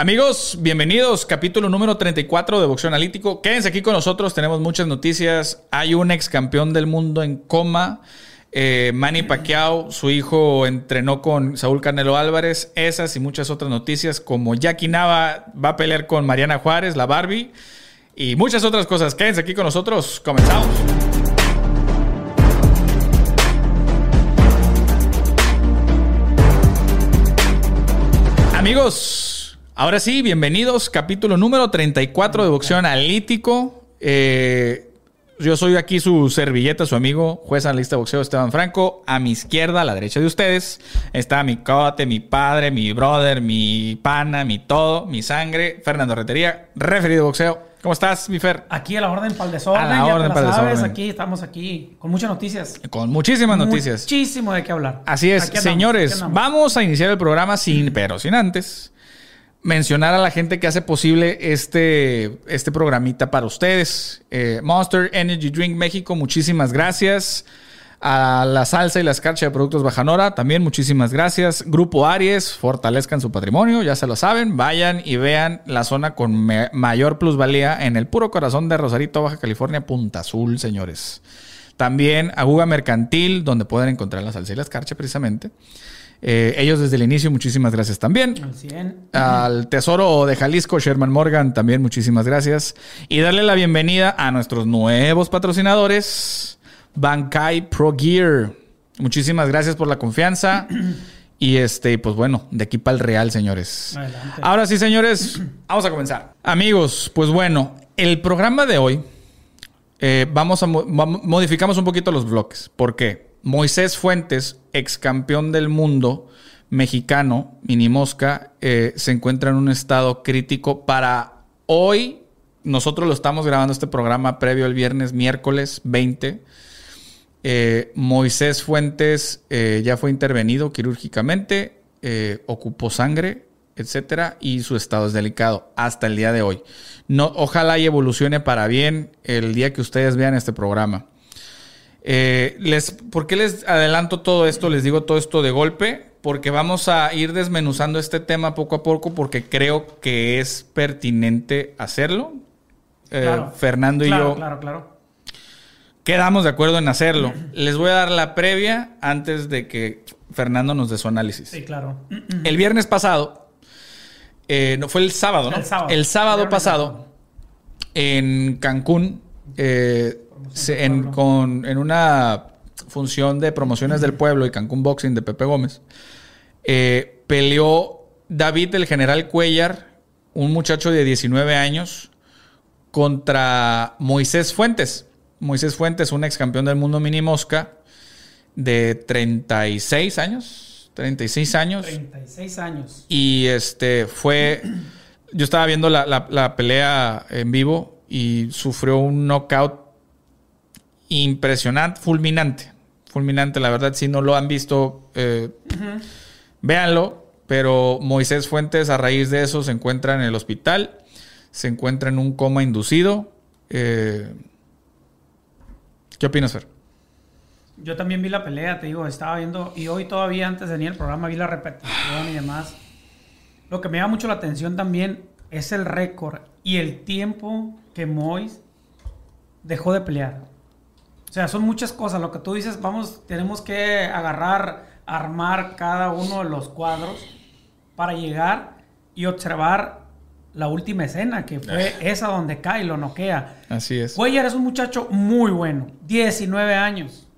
Amigos, bienvenidos. Capítulo número 34 de Boxeo Analítico. Quédense aquí con nosotros, tenemos muchas noticias. Hay un ex campeón del mundo en coma. Eh, Manny Pacquiao, su hijo entrenó con Saúl Canelo Álvarez. Esas y muchas otras noticias, como Jackie Nava va a pelear con Mariana Juárez, la Barbie. Y muchas otras cosas. Quédense aquí con nosotros. Comenzamos. Amigos, ahora sí, bienvenidos. Capítulo número 34 de Boxeo Analítico. Eh, yo soy aquí su servilleta, su amigo, juez analista de boxeo Esteban Franco. A mi izquierda, a la derecha de ustedes, está mi cote, mi padre, mi brother, mi pana, mi todo, mi sangre, Fernando Retería, referido de boxeo. ¿Cómo estás, mi Fer? Aquí a la orden para el desorden. A la ya te orden la para el sabes, desorden. Aquí estamos aquí con muchas noticias. Con muchísimas noticias. Muchísimo de qué hablar. Así es, señores, vamos a iniciar el programa sin, pero sin antes mencionar a la gente que hace posible este, este programita para ustedes. Eh, Monster Energy Drink México, muchísimas gracias. A la salsa y la escarcha de productos Bajanora, también muchísimas gracias. Grupo Aries, fortalezcan su patrimonio, ya se lo saben. Vayan y vean la zona con mayor plusvalía en el puro corazón de Rosarito, Baja California, Punta Azul, señores. También Aguga Mercantil, donde pueden encontrar la salsa y la escarcha precisamente. Eh, ellos desde el inicio, muchísimas gracias también. Al 100. Al Tesoro de Jalisco, Sherman Morgan, también muchísimas gracias. Y darle la bienvenida a nuestros nuevos patrocinadores, Bankai Pro Gear. Muchísimas gracias por la confianza. Y este, pues bueno, de aquí para el Real, señores. Adelante. Ahora sí, señores, vamos a comenzar. Amigos, pues bueno, el programa de hoy eh, vamos a mo- modificamos un poquito los bloques. ¿Por qué? Moisés Fuentes, ex campeón del mundo mexicano, mini mosca, eh, se encuentra en un estado crítico para hoy. Nosotros lo estamos grabando este programa previo al viernes, miércoles 20. Eh, Moisés Fuentes eh, ya fue intervenido quirúrgicamente, ocupó sangre, etcétera, y su estado es delicado hasta el día de hoy. No, ojalá y evolucione para bien el día que ustedes vean este programa. Eh, les, ¿Por qué les adelanto todo esto? Les digo todo esto de golpe. Porque vamos a ir desmenuzando este tema poco a poco porque creo que es pertinente hacerlo. Eh, Claro. Fernando y Claro, yo Claro, claro. quedamos de acuerdo en hacerlo. Les voy a dar la previa antes de que Fernando nos dé su análisis. Sí, claro. El viernes pasado, eh, no fue el sábado, ¿no? El sábado. El sábado pasado, en Cancún, eh, se- en, pueblo. con- en una función de promociones del pueblo y Cancún Boxing de Pepe Gómez, eh, peleó David el General Cuellar, un muchacho de 19 años, contra Moisés Fuentes. Moisés Fuentes, un ex campeón del mundo mini mosca de 36 años. 36 años. 36 años. Y este fue. Yo estaba viendo la, la- la pelea en vivo y sufrió un knockout impresionante, fulminante. Fulminante, la verdad, si no lo han visto, eh, véanlo. Pero Moisés Fuentes, a raíz de eso, se encuentra en el hospital. Se encuentra en un coma inducido. Eh, ¿Qué opinas, Fer? Yo también vi la pelea, te digo, estaba viendo, y hoy todavía antes de venir al programa vi la repetición y demás. Lo que me llama mucho la atención también es el récord y el tiempo que Mois dejó de pelear. O sea, son muchas cosas. Lo que tú dices, vamos, tenemos que agarrar, armar cada uno de los cuadros para llegar y observar la última escena, que fue esa donde cae y lo noquea. Así es. Cuellar es un muchacho muy bueno, 19 años,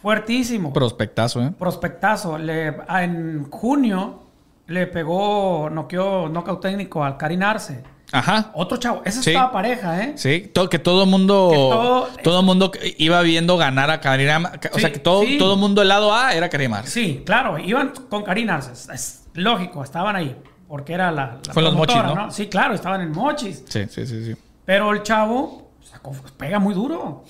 fuertísimo, Prospectazo, ¿eh? prospectazo. Le, en junio le pegó, noqueó, knockout técnico al Karin Arce. Ajá. Otro chavo, esa Sí. estaba pareja, ¿eh? Sí, que todo el mundo, Que todo- todo el mundo iba viendo ganar a Karim, o Sí, sea que todo, sí. todo el mundo del lado A era Karim Arce. Sí, claro, iban con Karin Arce, es, lógico, estaban ahí, porque era la, la Fue los Mochis, ¿no? Sí, claro, estaban en Mochis. Sí, sí, sí, sí. Pero el chavo sacó- pega muy duro.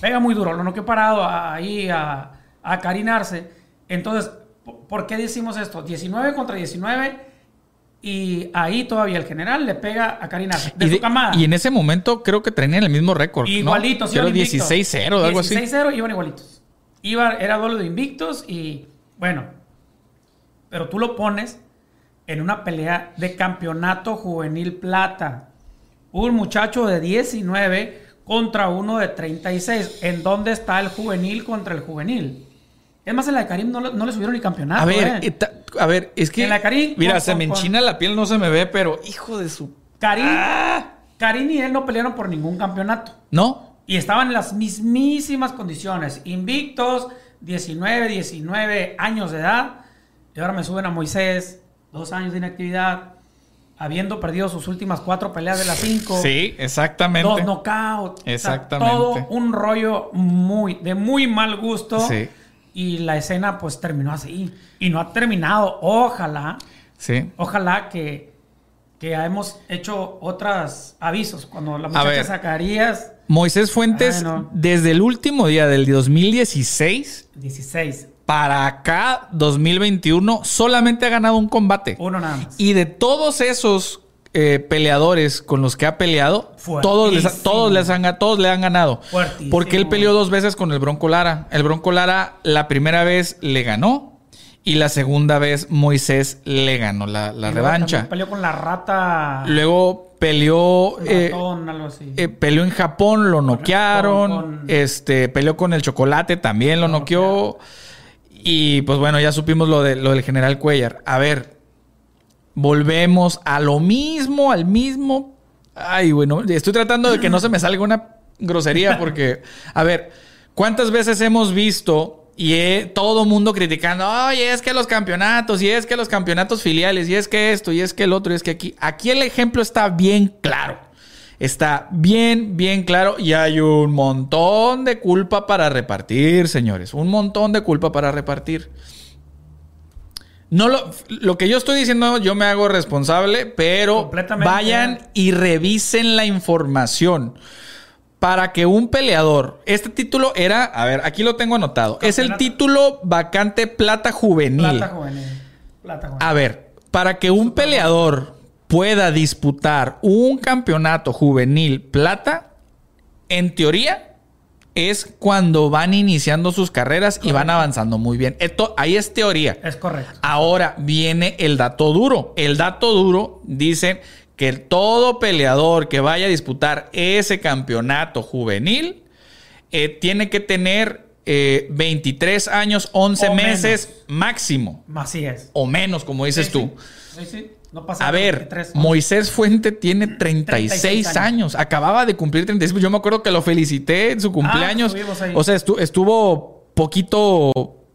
Pega muy duro. Lo no que parado ahí a, a carinarse. Entonces, ¿por- ¿por qué decimos esto? 19 contra 19. Y ahí todavía el general le pega a carinarse. De y, su de- camada. y en ese momento creo que tenían el mismo récord. ¿no? Igualitos, invictos. 16-0 o algo así. 16-0 iban igualitos. Iba, era duelo de invictos y bueno. Pero tú lo pones en una pelea de campeonato juvenil plata. Un muchacho de 19 contra uno de 36. ¿En dónde está el juvenil contra el juvenil? Es más, en la de Karim no, le- no le subieron ni campeonato. A ver, eh. A ver, es que. En la mira, con- se me con- enchina la piel, no se me ve, pero hijo de su. Karim, ¡Ah! Y él no pelearon por ningún campeonato. ¿No? Y estaban en las mismísimas condiciones. Invictos, 19, 19 años de edad. Y ahora me suben a Moisés, dos años de inactividad, habiendo perdido sus últimas cuatro peleas de las cinco. Sí, exactamente. Dos knockouts. O sea, Exactamente. todo un rollo muy, de muy mal gusto. Sí. Y la escena pues terminó así. Y no ha terminado. Ojalá, Sí. ojalá que, que hemos hecho otros avisos. Cuando la muchacha Zacarías, Moisés Fuentes, Ay, no. desde el último día del 2016 16. para acá, 2021, solamente ha ganado un combate. Uno nada más. Y de todos esos eh, peleadores con los que ha peleado, todos, les, todos, les han, todos le han ganado. Fuertísimo. Porque él peleó dos veces con el Bronco Lara. El Bronco Lara la primera vez le ganó y la segunda vez Moisés le ganó la, revancha. Peleó con la rata. Luego peleó... eh, ratón, algo así. eh, peleó en Japón, lo noquearon. con- con- Este, peleó con el chocolate, también lo Lo noqueó. Y pues bueno, ya supimos lo, de, lo del general Cuellar. A ver, volvemos a lo mismo, al mismo. Ay, bueno, estoy tratando de que no se me salga una grosería porque, a ver, ¿cuántas veces hemos visto y he- todo mundo criticando, oye, es que los campeonatos, y es que los campeonatos filiales, y es que esto, y es que el otro, y es que aquí, aquí el ejemplo está bien claro. Está bien, bien claro y hay un montón de culpa para repartir, señores. Un montón de culpa para repartir. No lo, lo que yo estoy diciendo, yo me hago responsable, pero vayan y revisen la información. Para que un peleador, este título era, a ver, aquí lo tengo anotado, es el título vacante plata juvenil. Plata juvenil. Plata juvenil. A ver, para que un peleador pueda disputar un campeonato juvenil plata, en teoría, es cuando van iniciando sus carreras y van avanzando muy bien. Esto, ahí es teoría. Es correcto. Ahora viene el dato duro. El dato duro dice que todo peleador que vaya a disputar ese campeonato juvenil eh, tiene que tener eh, 23 años, 11 O meses máximo. Así es. O menos, como dices Sí, tú. Sí, sí. No pasa A ver, 23. Moisés Fuente tiene 36, 36 años. años. Acababa de cumplir 36. Yo me acuerdo que lo felicité en su cumpleaños. estuvimos ahí. o sea, estu- estuvo poquito,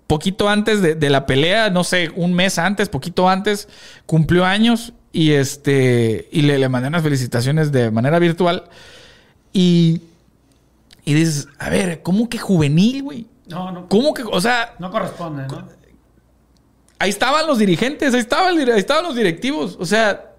poquito antes de, de la pelea, no sé, un mes antes, poquito antes, cumplió años y este y le, le mandé unas felicitaciones de manera virtual. Y, y dices, a ver, ¿cómo que juvenil, güey? No, no. ¿Cómo que, o sea, No corresponde, ¿no? Ahí estaban los dirigentes, ahí, estaba el dir- ahí estaban los directivos. O sea,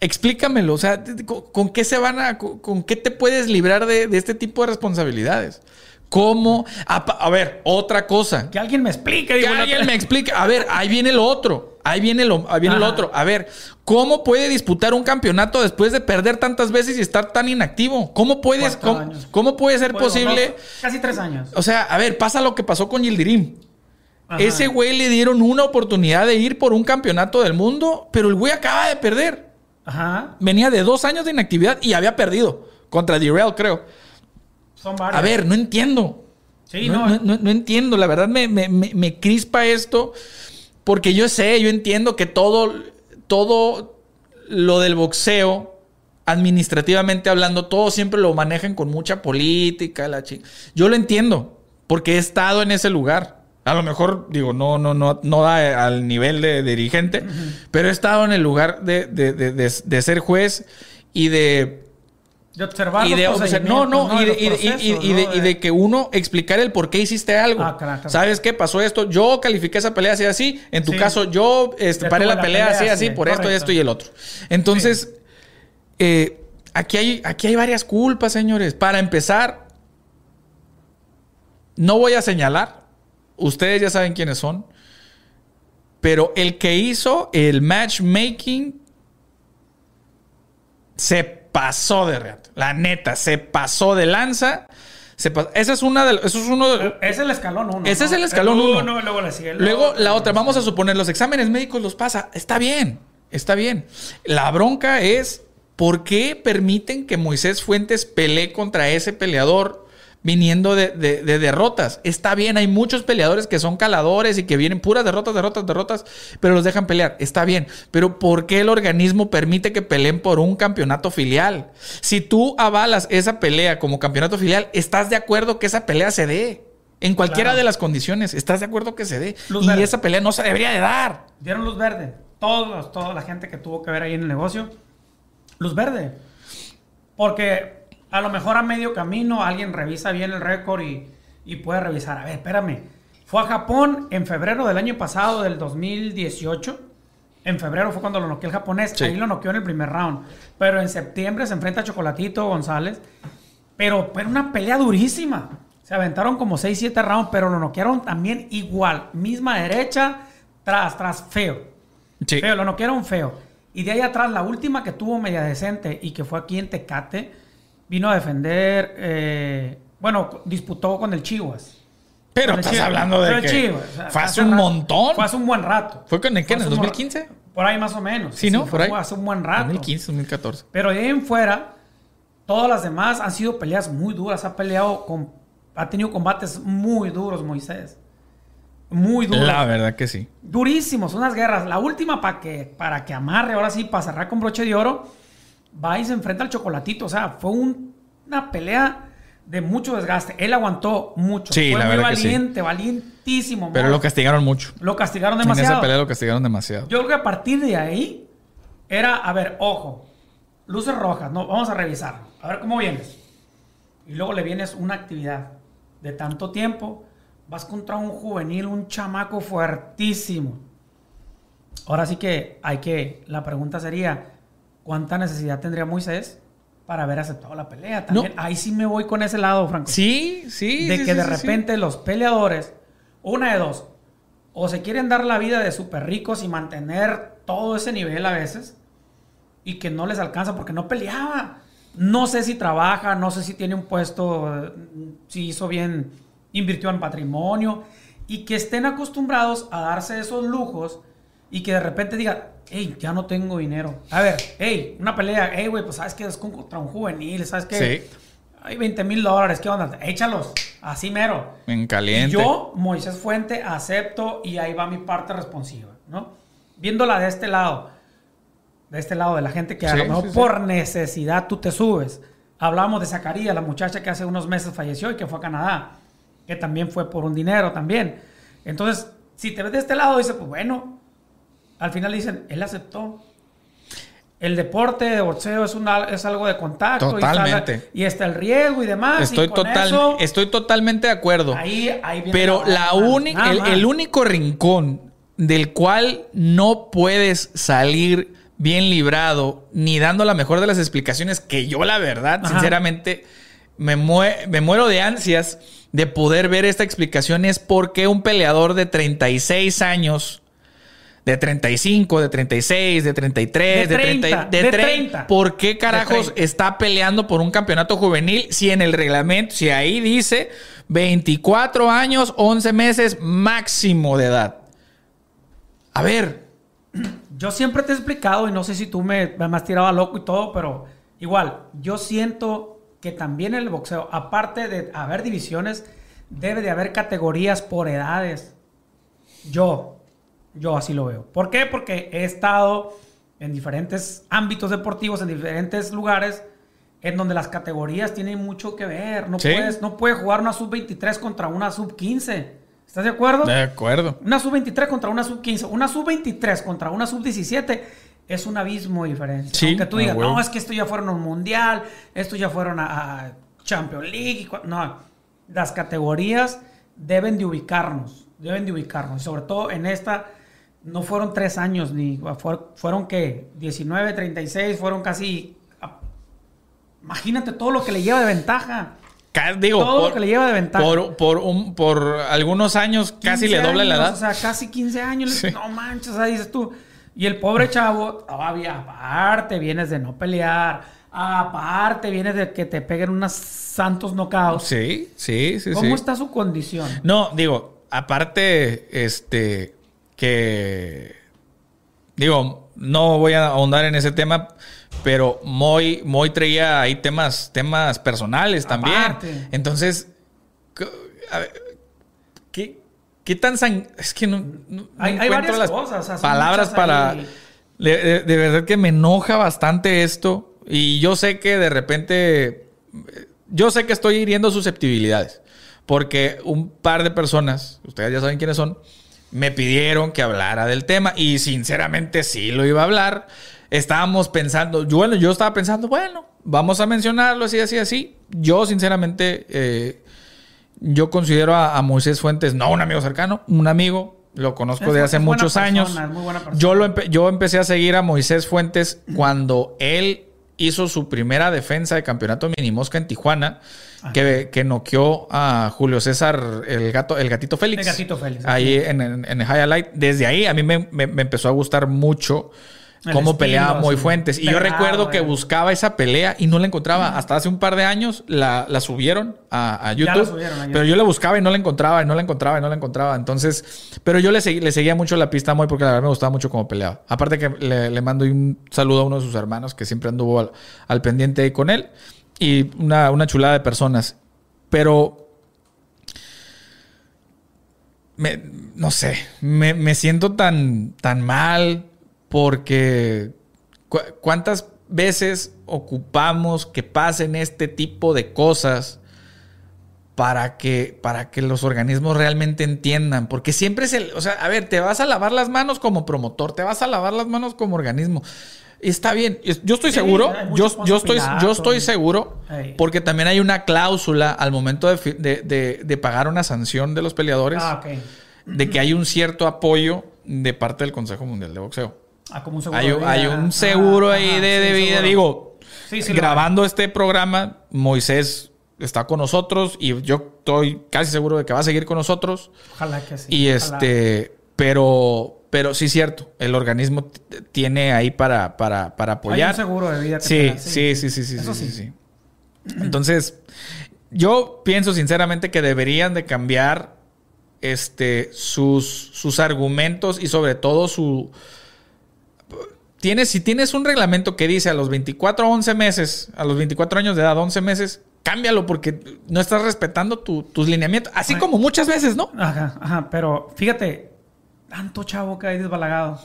explícamelo. O sea, ¿con, con qué se van a. con, con qué te puedes librar de, de este tipo de responsabilidades? ¿Cómo? A, ver, otra cosa. Que alguien me explique. Que alguien me explique. A ver, ahí viene lo otro. Ahí viene lo, ahí viene lo Ajá. otro. A ver, ¿cómo puede disputar un campeonato después de perder tantas veces y estar tan inactivo? ¿Cómo puedes, cómo, cómo puede ser Bueno, posible? casi tres años. O sea, a ver, pasa lo que pasó con Yildirim. Ajá. Ese güey le dieron una oportunidad de ir por un campeonato del mundo, pero el güey acaba de perder. Ajá. Venía de dos años de inactividad y había perdido contra Dirrell, creo. Son varios. A ver, no entiendo. Sí, no, no. no- entiendo. La verdad me, me- me- crispa esto porque yo sé, yo entiendo que todo, todo lo del boxeo, administrativamente hablando, todo siempre lo manejan con mucha política. La Yo lo entiendo porque he estado en ese lugar. A lo mejor, digo, no, no, no, no da al nivel de, de dirigente, pero he estado en el lugar de, de- de- ser juez y de De observar y de, no, no, y de, y de- y- procesos, y de- ¿no? y de que uno explicar el por qué hiciste algo. Ah, claro, claro. ¿Sabes qué? Pasó esto. Yo califiqué esa pelea así, así. En tu Sí. caso, yo este, paré la la pelea, pelea, así, así, sí, por esto correcto. esto y el otro. Entonces, eh, aquí, hay, aquí hay varias culpas, señores. Para empezar, no voy a señalar. Ustedes ya saben quiénes son. Pero el que hizo el matchmaking se pasó de reata. La neta, se pasó de lanza. Se Esa es una de eso es uno de- es el escalón uno. Ese ¿no? es el escalón uno. Luego le sigue Luego otro, la otra, luego vamos a suponer los exámenes médicos los pasa, está bien. Está bien. La bronca es por qué permiten que Moisés Fuentes pelee contra ese peleador viniendo de, de, derrotas. Está bien, hay muchos peleadores que son caladores y que vienen puras derrotas, derrotas, derrotas, pero los dejan pelear. Está bien, pero ¿por qué el organismo permite que peleen por un campeonato filial? Si tú avalas esa pelea como campeonato filial, ¿estás de acuerdo que esa pelea se dé? En cualquiera de las condiciones, ¿estás de acuerdo que se dé? y esa pelea no se debería de dar. Dieron luz verde. Todos, toda la gente que tuvo que ver ahí en el negocio. Luz verde. Porque a lo mejor a medio camino alguien revisa bien el récord y, puede revisar. A ver, espérame. Fue a Japón en febrero del año pasado, del 2018. En febrero fue cuando lo noqueó el japonés. Ahí lo noqueó en el primer round. Pero en septiembre se enfrenta a Chocolatito González. Pero, pero una pelea durísima. Se aventaron como 6-7 rounds, pero lo noquearon también igual. Misma derecha, tras, tras, feo. Sí. Feo, lo noquearon feo. Y de ahí atrás, la última que tuvo media decente y que fue aquí en Tecate vino a defender, eh, bueno, disputó con el Chivas. Pero estás hablando de que fue hace un montón. Fue hace un buen rato. ¿Fue con el qué? ¿En el 2015? Por ahí más o menos. Sí, ¿no? Por ahí. Fue hace un buen rato. 2015, 2014. Pero de ahí en fuera, todas las demás han sido peleas muy duras. Ha peleado con... Ha tenido combates muy duros, Moisés. Muy duros. La verdad que sí. Durísimos, unas guerras. La última para que, para que amarre, ahora sí, para cerrar con broche de oro va y se enfrenta al chocolatito. O sea, fue una pelea de mucho desgaste. Él aguantó mucho. Sí, fue muy valiente, valientísimo. Pero lo castigaron mucho. Lo castigaron demasiado. En esa pelea lo castigaron demasiado. Yo creo que a partir de ahí era, a ver, ojo, luces rojas, no, vamos a revisar. A ver cómo vienes. Y luego le vienes una actividad de tanto tiempo. Vas contra un juvenil, un chamaco fuertísimo. Ahora sí que hay que, la pregunta sería, ¿cuánta necesidad tendría Moisés para haber aceptado la pelea? También, ahí sí me voy con ese lado, Franco. Sí, sí. De que de repente los peleadores, una de dos, o se quieren dar la vida de súper ricos y mantener todo ese nivel a veces, y que no les alcanza porque no peleaba. No sé si trabaja, no sé si tiene un puesto, si hizo bien, invirtió en patrimonio, y que estén acostumbrados a darse esos lujos y que de repente diga, hey, ya no tengo dinero. A ver, hey, una pelea, hey, güey, pues sabes que es contra un juvenil, sabes que sí. hay 20 mil dólares, ¿qué onda? Échalos, así mero. En caliente. yo, Moisés Fuente, acepto y ahí va mi parte responsiva, ¿no? Viéndola de este lado, de este lado de la gente que a lo mejor por necesidad tú te subes. Hablamos de Zacarías, la muchacha que hace unos meses falleció y que fue a Canadá, que también fue por un dinero también. Entonces, si te ves de este lado, dices, pues bueno, al final dicen, él aceptó. El deporte de boxeo es, una, es algo de contacto. Totalmente. Y está, el riesgo y demás. Estoy, total, estoy totalmente de acuerdo. Ahí, ahí viene Pero la, el, el único rincón del cual no puedes salir bien librado, ni dando la mejor de las explicaciones, que yo la verdad, sinceramente, me, me, muero de ansias de poder ver esta explicación, es por qué un peleador de 36 años de 35, de 36, de 33, de 30, de 30. ¿Por qué carajos está peleando por un campeonato juvenil si en el reglamento, si ahí dice 24 años, 11 meses máximo de edad? A ver. Yo siempre te he explicado, y no sé si tú me, me has tirado a loco y todo, pero igual, yo siento que también en el boxeo, aparte de haber divisiones, debe de haber categorías por edades. Yo, yo así lo veo. ¿Por qué? Porque he estado en diferentes ámbitos deportivos, en diferentes lugares, en donde las categorías tienen mucho que ver. No, puedes, no puedes jugar una sub-23 contra una sub-15. ¿Estás de acuerdo? De acuerdo. Una sub-23 contra una sub-15. Una sub-23 contra una sub-17 es un abismo diferente. Sí, Aunque tú digas, no, es que esto ya fueron a un mundial, esto ya fueron a, a Champions League. No, las categorías deben de ubicarnos, deben de ubicarnos. Sobre todo en esta no fueron tres años, ni fueron, que 19, 36, fueron casi... Imagínate todo lo que le lleva de ventaja. Digo, todo lo que le lleva de ventaja. Por, un, por algunos años casi le doble la edad. O sea, casi 15 años. No manches, o sea, dices tú. Y el pobre chavo, todavía aparte vienes de no pelear, aparte vienes de que te peguen unos santos knockouts. Sí, sí, sí. ¿Cómo está su condición? No, digo, aparte, este, que digo, no voy a ahondar en ese tema, pero Moy, Moy traía ahí temas, temas personales también. Aparte. Entonces, a ver, ¿qué, qué tan san... Es que no, no- no Hay- hay encuentro varias las cosas, o sea, son palabras para... ahí. De, de- de verdad que me enoja bastante esto. Y yo sé que de repente... Yo sé que estoy hiriendo susceptibilidades. Porque un par de personas, ustedes ya saben quiénes son, me pidieron que hablara del tema. Y sinceramente sí lo iba a hablar. Estábamos pensando, yo, bueno, yo estaba pensando, bueno, vamos a mencionarlo así, así, así. Yo sinceramente, eh, yo considero a, a Moisés Fuentes no un amigo cercano, un amigo. Lo conozco Es de hace muchos persona, años. es muy buena persona. Yo, lo empe- yo empecé a seguir a Moisés Fuentes cuando él hizo su primera defensa de campeonato mini mosca en Tijuana, que, que noqueó a Julio César, el gato, el gatito Félix. El gatito Félix, Ahí en, en, en Highlight. Desde ahí a mí me, me- me empezó a gustar mucho El cómo estilo, peleaba sí. Fuentes. Y yo recuerdo que buscaba esa pelea y no la encontraba. Hasta hace un par de años la, la subieron a, a Ya la YouTube. subieron a YouTube. Pero yo la buscaba y no la encontraba, y no la encontraba, y no la encontraba. Entonces, pero yo le, seguía mucho la pista a Moy porque la verdad me gustaba mucho cómo peleaba. Aparte que le, le mando un saludo a uno de sus hermanos que siempre anduvo al, al pendiente ahí con él. Y una, una chulada de personas. Pero me- no sé, me, me siento tan, tan mal porque cu- cuántas veces ocupamos que pasen este tipo de cosas para que, para que los organismos realmente entiendan. Porque siempre es el, o sea, a ver, te vas a lavar las manos como promotor, te vas a lavar las manos como organismo. Está bien, yo estoy Sí, seguro, yo, yo, estoy, yo estoy seguro, porque también hay una cláusula al momento de, de- de- de pagar una sanción de los peleadores, Ah, de que hay un cierto apoyo de parte del Consejo Mundial de Boxeo. Ah, como un seguro. Hay, de un- vida. hay un Ah, seguro ahí ajá, de, de sí, vida. seguro. Digo, Sí, sí lo grabando este programa, Moisés está con nosotros y yo estoy casi seguro de que va a seguir con nosotros. Ojalá que sí. y ojalá. este, pero, pero sí cierto, el organismo tiene ahí para, para, para Hay apoyar. un seguro de vida que Sí, sí, sí, sí, sí, Eso sí, sí. sí, sí. Entonces, yo pienso sinceramente que deberían de cambiar este, sus, sus argumentos y sobre todo su... Tienes, si tienes un reglamento que dice a los 24, 11 meses, a los 24 años de edad, 11 meses, cámbialo porque no estás respetando tu- tus lineamientos. Así Ay. como muchas veces, ¿no? Ajá, ajá, pero fíjate, tanto chavo que hay desbalagado.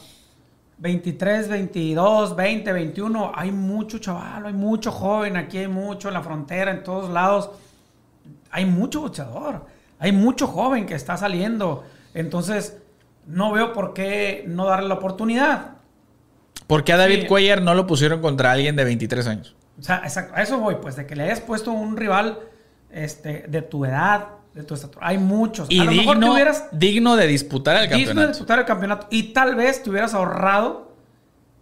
23, 22, 20, 21, hay mucho chaval, hay mucho joven, aquí hay mucho en la frontera, en todos lados. Hay mucho boxeador, hay mucho joven que está saliendo. Entonces, no veo por qué no darle la oportunidad. Porque a David Sí. Cuellar no lo pusieron contra alguien de 23 años. O sea, exacto, a eso voy, pues, de que le hayas puesto un rival este, de tu edad, de tu estatura. Hay muchos. Y a lo mejor te digno, hubieras digno de disputar el digno de campeonato. disputar el campeonato. Y tal vez te hubieras ahorrado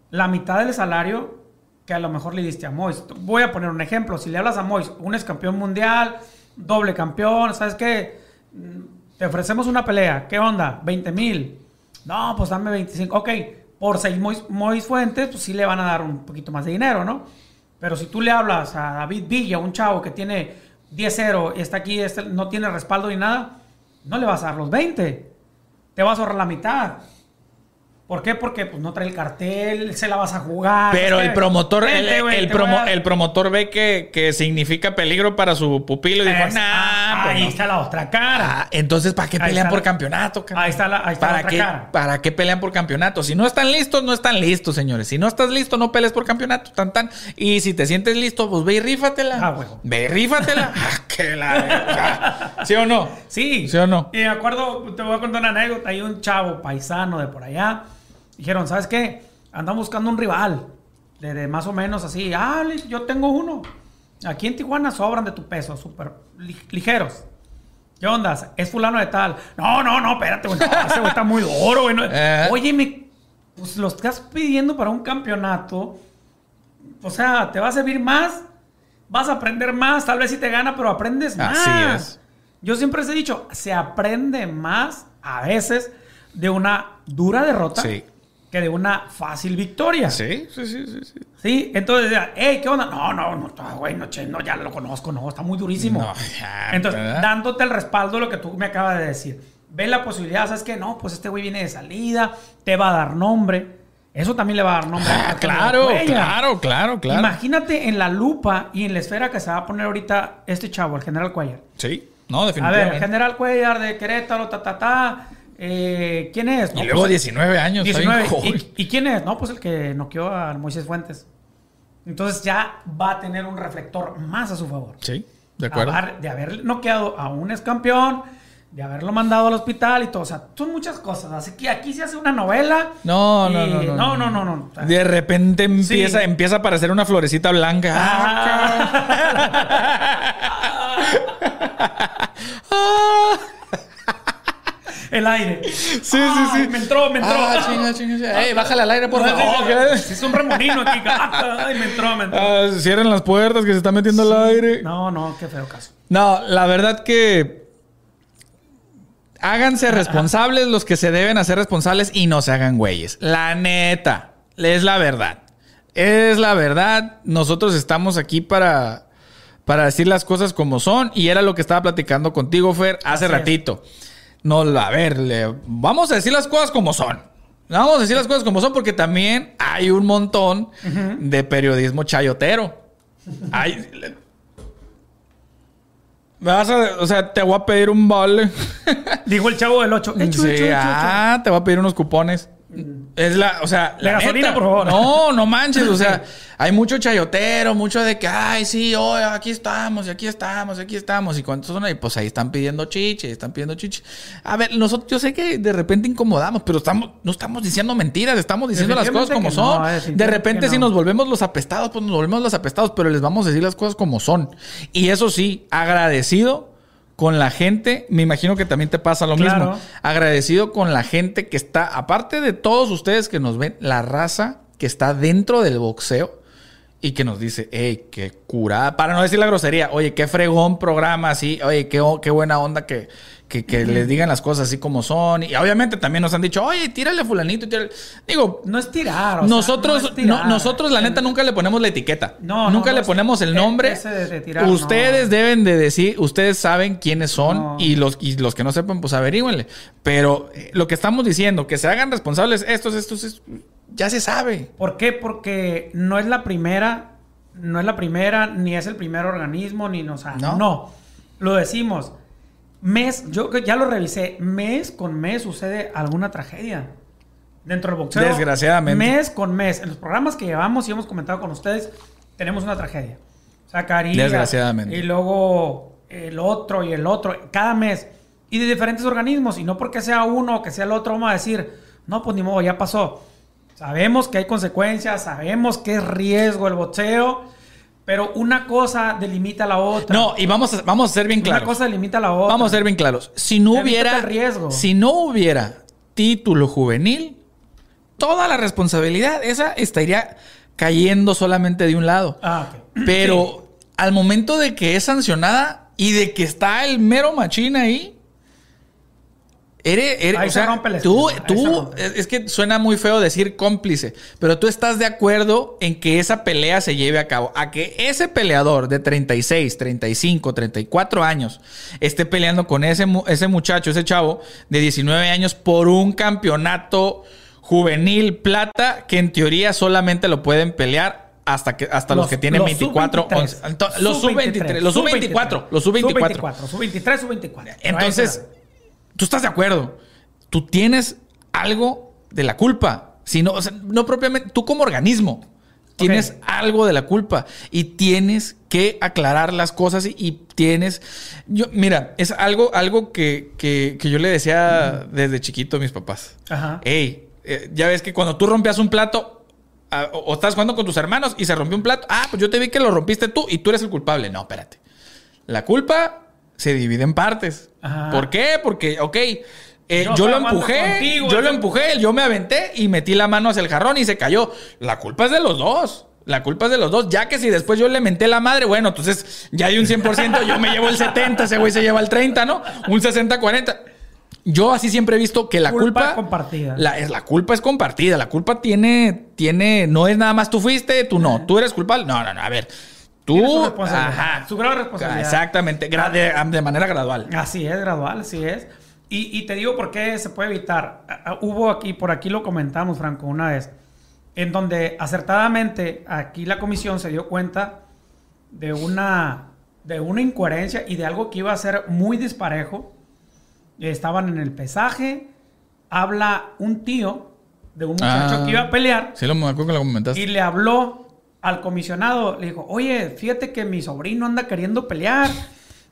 la mitad del salario que a lo mejor le diste a Mois. Voy a poner un ejemplo. Si le hablas a Mois, un ex campeón mundial, doble campeón, ¿sabes qué? Mm, Te ofrecemos una pelea. ¿Qué onda? 20 mil. No, pues dame 25. Ok, por seis Mois, Mois Fuentes, pues sí le van a dar un poquito más de dinero, ¿no? Pero si tú le hablas a David Villa, un chavo que tiene 10-0 y está aquí, este, no tiene respaldo ni nada, no le vas a dar los 20. Te vas a ahorrar la mitad. ¿Por qué? Porque pues, no trae el cartel, se la vas a jugar. Pero el promotor, el, vente, güey, el te voy promo- a- el promotor ve que, que significa peligro para su pupilo y dijo, nah, ah, pues ahí no". está la otra cara. Ah, entonces, ¿para qué Ahí pelean por la- campeonato? Ahí está la- ahí está la ¿Para, otra qué, cara. ¿Para qué pelean por campeonato? Si no están listos, no están listos, señores. Si no estás listo, no pelees por campeonato. Tan, tan. Y si te sientes listo, pues ve y rífatela. Ah, huevo. Ve y rífatela. Ah, que la. ¿Sí o no? Sí. ¿Sí o no? Y me acuerdo, te voy a contar una anécdota. Hay un chavo paisano de por allá. Dijeron, ¿sabes qué? Andan buscando un rival. De, de más o menos así. Ah, yo tengo uno. Aquí en Tijuana sobran de tu peso, súper li- ligeros. ¿Qué onda? Es fulano de tal. No, no, no, espérate, güey. no, ese güey está muy duro, güey. no- Eh. Oye, me, pues lo estás pidiendo para un campeonato. O sea, te va a servir más. Vas a aprender más. Tal vez sí te gana, pero aprendes más. Así es. Yo siempre les he dicho, se aprende más a veces de una dura derrota Sí. Que de una fácil victoria. Sí, sí, sí, sí. sí. Sí, entonces, hey, ¿qué onda? No, no, no, güey, no, che, no, ya lo conozco, no, está muy durísimo. No, ya, entonces, ¿verdad? dándote el respaldo de lo que tú me acabas de decir. Ve la posibilidad, ¿sabes qué? No, pues este güey viene de salida, te va a dar nombre. Eso también le va a dar nombre. Ah, a claro, claro, claro, claro. Imagínate en la lupa y en la esfera que se va a poner ahorita este chavo, el general Cuellar. Sí, no, A definitivamente. ver, el general Cuellar de Querétaro, ta, ta, ta. Eh, ¿Quién es? y luego pues, 19 años. está bien 19. joven. ¿Y, y quién es? No, pues el que noqueó a Moisés Fuentes. Entonces ya va a tener un reflector más a su favor. Sí, de acuerdo. Haber- de haber noqueado a un ex campeón, de haberlo mandado al hospital y todo. O sea, son muchas cosas. Así que aquí se hace una novela. No, no, no, no, No, no, no. De repente empieza, Sí. empieza a aparecer una florecita blanca. Ah, el aire. Sí, sí, sí. Me entró, me entró. Ah, chinga, chinga, chinga. Ey, bájale al aire, por Sí, favor. sí, sí. Es un remolino aquí. Ay, me entró, me entró. Ah, cierren las puertas que se está metiendo el aire. No, no, qué feo caso. No, la verdad que háganse responsables los que se deben hacer responsables y no se hagan güeyes. La neta, es la verdad. Es la verdad. Nosotros estamos aquí para, para decir las cosas como son y era lo que estaba platicando contigo, Fer, hace Así es. No, a ver, le- vamos a decir las cosas como son. Vamos a decir las cosas como son porque también hay un montón de periodismo chayotero. Hay, me vas a, o sea, te voy a pedir un vale. Dijo el chavo del 8. Hecho, Sí, hecho, hecho, ah, te voy a pedir unos cupones. Es la, o sea, La gasolina, neta. por favor. No, no manches, o sea, hay mucho chayotero, mucho de que, ay, sí, hoy aquí estamos, y aquí estamos, y aquí estamos, y cuántos son ahí, pues ahí están pidiendo chiche, están pidiendo chiche. A ver, nosotros, yo sé que de repente incomodamos, pero estamos, no estamos diciendo mentiras, estamos diciendo las cosas como son. no, de repente, si no. nos volvemos los apestados, pues nos volvemos los apestados, pero les vamos a decir las cosas como son. Y eso sí, agradecido con la gente, me imagino que también te pasa lo Claro. mismo. Agradecido con la gente que está, aparte de todos ustedes que nos ven, la raza que está dentro del boxeo y que nos dice, hey, qué curada, para no decir la grosería, oye, qué fregón programa así, oye, qué, qué buena onda que, que, que les digan las cosas así como son. Y obviamente también nos han dicho, oye, tírale a fulanito, tírale. Digo, No es tirar. o sea, nosotros, no es tirar. no- nosotros la neta nunca le ponemos la etiqueta. No, nunca le ponemos el e- nombre. de- tirar, ustedes deben de decir, ustedes saben quiénes son y los y los que no sepan, pues averígüenle. Pero eh, lo que estamos diciendo, que se hagan responsables estos, estos, estos, ya se sabe. ¿Por qué? Porque no es la primera, no es la primera, ni es el primer organismo, ni no, o sea, No. no. Lo decimos. Mes, yo ya lo revisé, mes con mes sucede alguna tragedia dentro del boxeo. Desgraciadamente. Mes con mes. En los programas que llevamos y hemos comentado con ustedes, tenemos una tragedia. Zacarías. Desgraciadamente. Y luego el otro y el otro, cada mes. Y de diferentes organismos. Y no porque sea uno o que sea el otro, vamos a decir, no, pues ni modo, ya pasó. Sabemos que hay consecuencias, sabemos que es riesgo el boxeo, pero una cosa delimita la otra. No, y vamos a, vamos a ser bien una claros. cosa delimita a la otra. Vamos a ser bien claros. Si no hubiera el riesgo. si no hubiera título juvenil, toda la responsabilidad esa estaría cayendo solamente de un lado. Ah, ok. Pero al momento de que es sancionada y de que está el mero machín ahí, eres, eres- Ahí o se sea, rompe el tú, tú, es que suena muy feo decir cómplice, pero tú estás de acuerdo en que esa pelea se lleve a cabo, a que ese peleador de 36, 35, 34 años esté peleando con ese, ese muchacho, ese chavo de 19 años por un campeonato juvenil plata que en teoría solamente lo pueden pelear hasta que hasta los, Los- que tienen los 24, sub-23, 11, ento- los sub-23, los sub-24, los sub-24. Sub-23, sub-24. Entonces, tú estás de acuerdo. Tú tienes algo de la culpa. Si no, o sea, no propiamente, tú como organismo tienes algo de la culpa y tienes que aclarar las cosas y, y tienes. Yo, mira, es algo, algo que, que- que yo le decía desde chiquito a mis papás. Ajá. Ey, eh, ya ves que cuando tú rompías un plato ah, o, o estás jugando con tus hermanos y se rompió un plato, ah, pues yo te vi que lo rompiste tú y tú eres el culpable. No, espérate. La culpa se divide en partes. Ajá. ¿Por qué? Porque, ok, eh, Yo yo, lo empujé, contigo, yo lo empujé, yo me aventé y metí la mano hacia el jarrón y se cayó. La culpa es de los dos. La culpa es de los dos. Ya que si después yo le menté la madre, bueno, entonces ya hay un 100%, yo me llevo el 70, ese güey se lleva el 30, ¿no? Un 60-40. Yo así siempre he visto que la Culpa culpa... compartida. La, es, la culpa es compartida. La culpa tiene, tiene... No es nada más tú fuiste, tú no. Tú eres culpable. No, no, no. A ver. Tú... Su responsabilidad, Ajá. su de responsabilidad. Exactamente. de, de manera gradual. Así es, gradual, así es. Y, y te digo por qué se puede evitar. Hubo aquí, por aquí lo comentamos, Franco, una vez. en donde acertadamente aquí la comisión se dio cuenta de una, de una incoherencia y de algo que iba a ser muy disparejo. Estaban en el pesaje, habla un tío de un muchacho Ah. que iba a pelear Sí, lo me acuerdo que lo comentaste. y le habló al comisionado, le dijo, oye, fíjate que mi sobrino anda queriendo pelear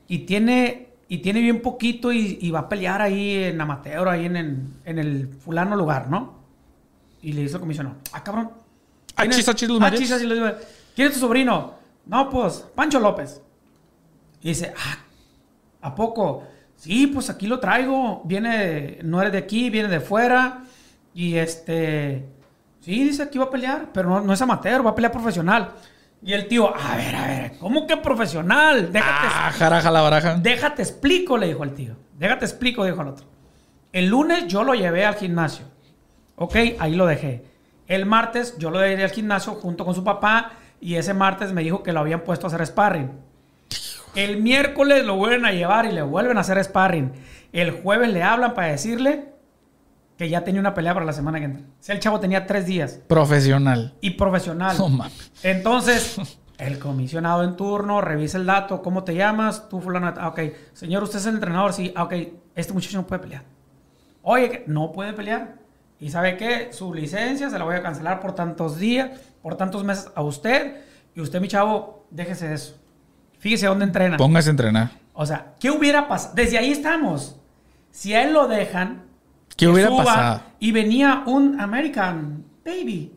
y tiene, y tiene bien poquito y, y va a pelear ahí en amateur, ahí en, en, en el fulano lugar, ¿no? Y le dice el comisionado, ah, cabrón. ¿quién Achis, es? achis los Achis, mariachis. achis los mariachis. ¿Quién es tu sobrino? No, pues, Pancho López. Y dice, ah, ¿a poco? Sí, pues aquí lo traigo. Viene, no eres de aquí, viene de fuera. Y este, sí, dice aquí va a pelear, pero no, no es amateur, va a pelear profesional. Y el tío, a ver, a ver, ¿cómo que profesional? Déjate, Ah, jaraja la baraja. déjate explico, le dijo el tío. Déjate explico, dijo el otro. El lunes yo lo llevé al gimnasio. Ok, ahí lo dejé. El martes yo lo llevé al gimnasio junto con su papá y ese martes me dijo que lo habían puesto a hacer sparring. El miércoles lo vuelven a llevar y le vuelven a hacer sparring. El jueves le hablan para decirle que ya tenía una pelea para la semana que entra. O sea, el chavo tenía tres días Profesional. y profesional. No mames. Entonces, el comisionado en turno revisa el dato, ¿cómo te llamas? Tú fulano, ah, ok. Señor, ¿usted es el entrenador? Sí, ah, ok. Este muchacho no puede pelear. Oye, no puede pelear. ¿Y sabe qué? Su licencia se la voy a cancelar por tantos días, por tantos meses a usted. Y usted, mi chavo, déjese de eso. Fíjese dónde entrena. Póngase a entrenar. O sea, ¿qué hubiera pasado? Desde ahí estamos. Si a él lo dejan, ¿Qué que hubiera suba pasado? Y venía un American Baby.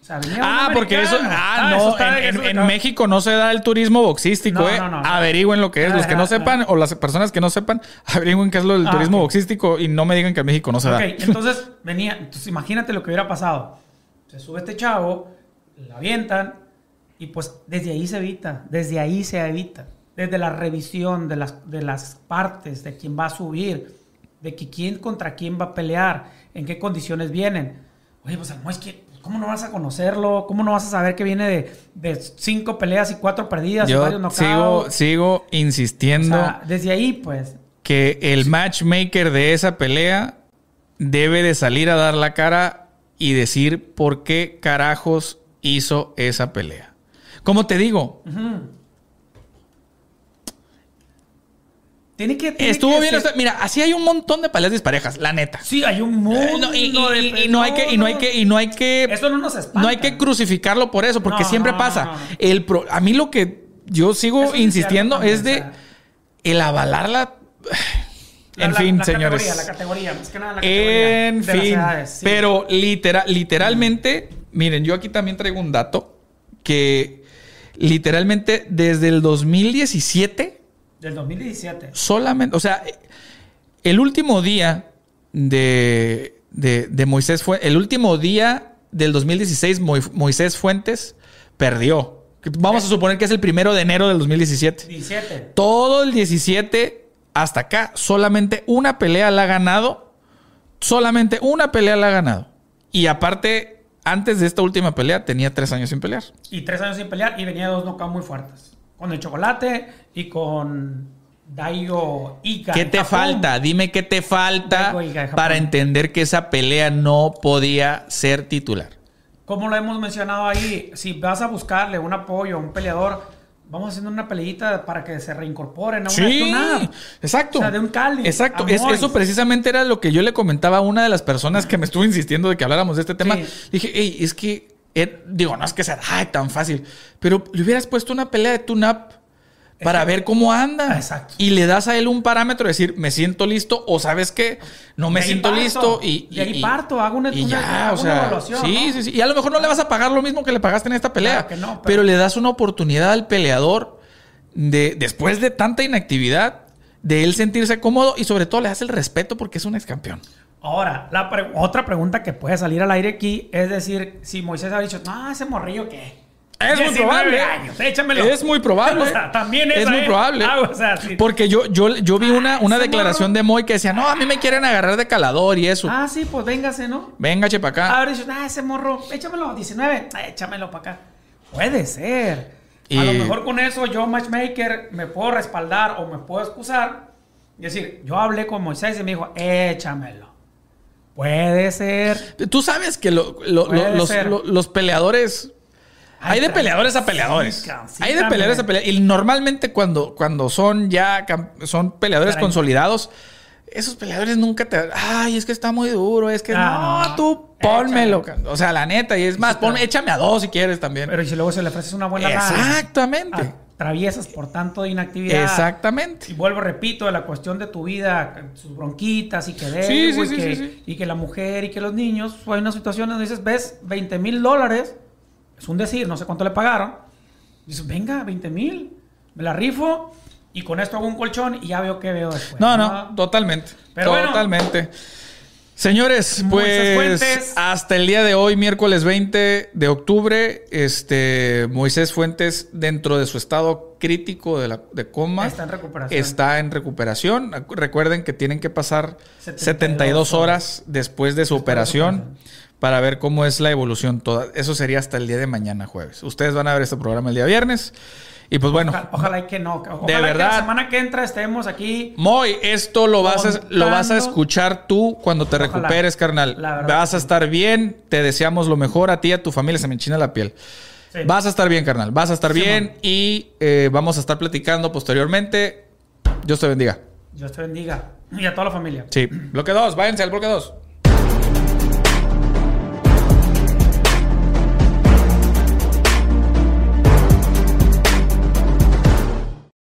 O sea, venía un Ah, porque eso. Ah, eso no. está- en eso en- en está- México no se da el turismo boxístico, No, ¿eh? no, no, no. Averigüen lo que es. Los que no sepan, o las personas que no sepan, averigüen qué es lo del Ah, turismo ok. boxístico y no me digan que en México no se Ok, da. entonces venía. Entonces imagínate lo que hubiera pasado. Se sube este chavo, la avientan y pues desde ahí se evita. Desde ahí se evita. Desde la revisión de las, de las partes, de quién va a subir, de que quién contra quién va a pelear, en qué condiciones vienen. Oye, pues Almo, es que, ¿cómo no vas a conocerlo? ¿Cómo no vas a saber que viene de, de cinco peleas y cuatro perdidas y varios sigo, sigo O insistiendo sea, desde ahí, pues, que el matchmaker de esa pelea debe de salir a dar la cara y decir por qué carajos hizo esa pelea. Como te digo, tiene que... tiene estuvo que bien. ser- mira, así hay un montón de peleas disparejas, la neta. Sí, hay un Eh, mundo no, y, no hay que, y no hay que, y no hay que, Eso no nos espanta. no hay que crucificarlo por eso, porque No, siempre no, pasa. El pro- a mí lo que yo sigo Eso insistiendo es de el avalar la. En la- fin, la señores. Categoría, la categoría, más que nada la categoría En de las fin. edades, sí. Pero litera- literalmente, miren, yo aquí también traigo un dato que literalmente desde el 2017 Del 2017. solamente, o sea, el último día de, de, de Moisés fue, el último día del 2016 Mo- Moisés Fuentes perdió. Vamos a suponer que es el primero de enero del 2017. 17. Todo el 17 hasta acá, solamente una pelea la ha ganado. Solamente una pelea la ha ganado. Y aparte, antes de esta última pelea, tenía tres años sin pelear. Y tres años sin pelear y venía dos knockouts muy fuertes. Con el chocolate y con Daigo Ika. ¿Qué te Japón. falta? Dime qué te falta para entender que esa pelea no podía ser titular. Como lo hemos mencionado ahí, si vas a buscarle un apoyo a un peleador, vamos haciendo una peleita para que se reincorporen a una Sí, exacto. O sea, de un Cali. Exacto. Es- eso precisamente era lo que yo le comentaba a una de las personas que me estuvo insistiendo de que habláramos de este tema. Sí. Dije, hey, es que, eh, digo, no es que sea ay, tan fácil, pero le hubieras puesto una pelea de tune-up para ver cómo anda. Exacto. Y le das a él un parámetro, decir, me siento listo o sabes qué, no me siento parto. listo. Y, De ahí parto, hago una- y una- ya, o una sea, evaluación, sí, ¿no? sí, sí. Y a lo mejor no le vas a pagar lo mismo que le pagaste en esta pelea, Claro que no, pero- pero le das una oportunidad al peleador de después de tanta inactividad de él sentirse cómodo y sobre todo le das el respeto porque es un ex campeón. Ahora, la pre- otra pregunta que puede salir al aire aquí es decir, si Moisés ha dicho, no, ese morrillo qué. Es muy 19 probable. años, échamelo. Es muy probable. O sea, también es muy es. probable. Ah, o sea, sí. Porque yo, yo, yo vi una, una ese declaración morro. de Moy que decía, no, a mí me quieren agarrar de calador y eso. Ah, sí, pues véngase, ¿no? Venga, chepa acá. Ahora dicho, ah, ese morro, échamelo a 19, ah, échamelo para acá. Puede ser. A lo mejor con eso yo, matchmaker, me puedo respaldar o me puedo excusar. Y decir, yo hablé con Moisés y me dijo, échamelo. Puede ser. Tú sabes que lo- lo- Puede lo- los, ser. lo- los peleadores. Ay, hay de peleadores a peleadores. sí, hay de también. peleadores a peleadores. Y normalmente cuando, cuando son ya son peleadores consolidados, esos peleadores nunca te. Ay, es que está muy duro. Es que Ah, no, tú pónmelo. Échale. ca- O sea, la neta. Y es más, ponme- échame a dos si quieres también. Pero y si luego se le ofreces una buena Exactamente. Atraviesas por tanto de inactividad. Exactamente. Y vuelvo, repito, de la cuestión de tu vida, sus bronquitas y que debo, Sí, sí, y, sí, que, y que la mujer y que los niños. Hay una situación donde dices, ves, 20 mil dólares, es un decir, no sé cuánto le pagaron. Dices, venga, 20 mil, me la rifo y con esto hago un colchón y ya veo qué veo después. No, no, totalmente. Pero bueno. Señores, pues hasta el día de hoy, miércoles 20 de octubre, este Moisés Fuentes, dentro de su estado crítico de, la, de coma, Está en recuperación. está en recuperación. Recuerden que tienen que pasar 72 72 horas después de su operación. para ver cómo es la evolución toda. Eso sería hasta el día de mañana, jueves. Ustedes van a ver este programa el día viernes. Y pues bueno, Ojalá, ojalá y que no. Ojalá De que verdad. la semana que entra estemos aquí. Moy, esto lo vas, a, lo vas a escuchar tú cuando te Ojalá. recuperes, carnal. La verdad Vas que a estar bien, te deseamos lo mejor a ti y a tu familia, se me enchina la piel. Sí. Vas a estar bien, carnal, vas a estar Sí, bien man. y eh, vamos a estar platicando posteriormente. Dios te bendiga. Dios te bendiga. Y a toda la familia. Sí, bloque 2, váyanse al bloque 2.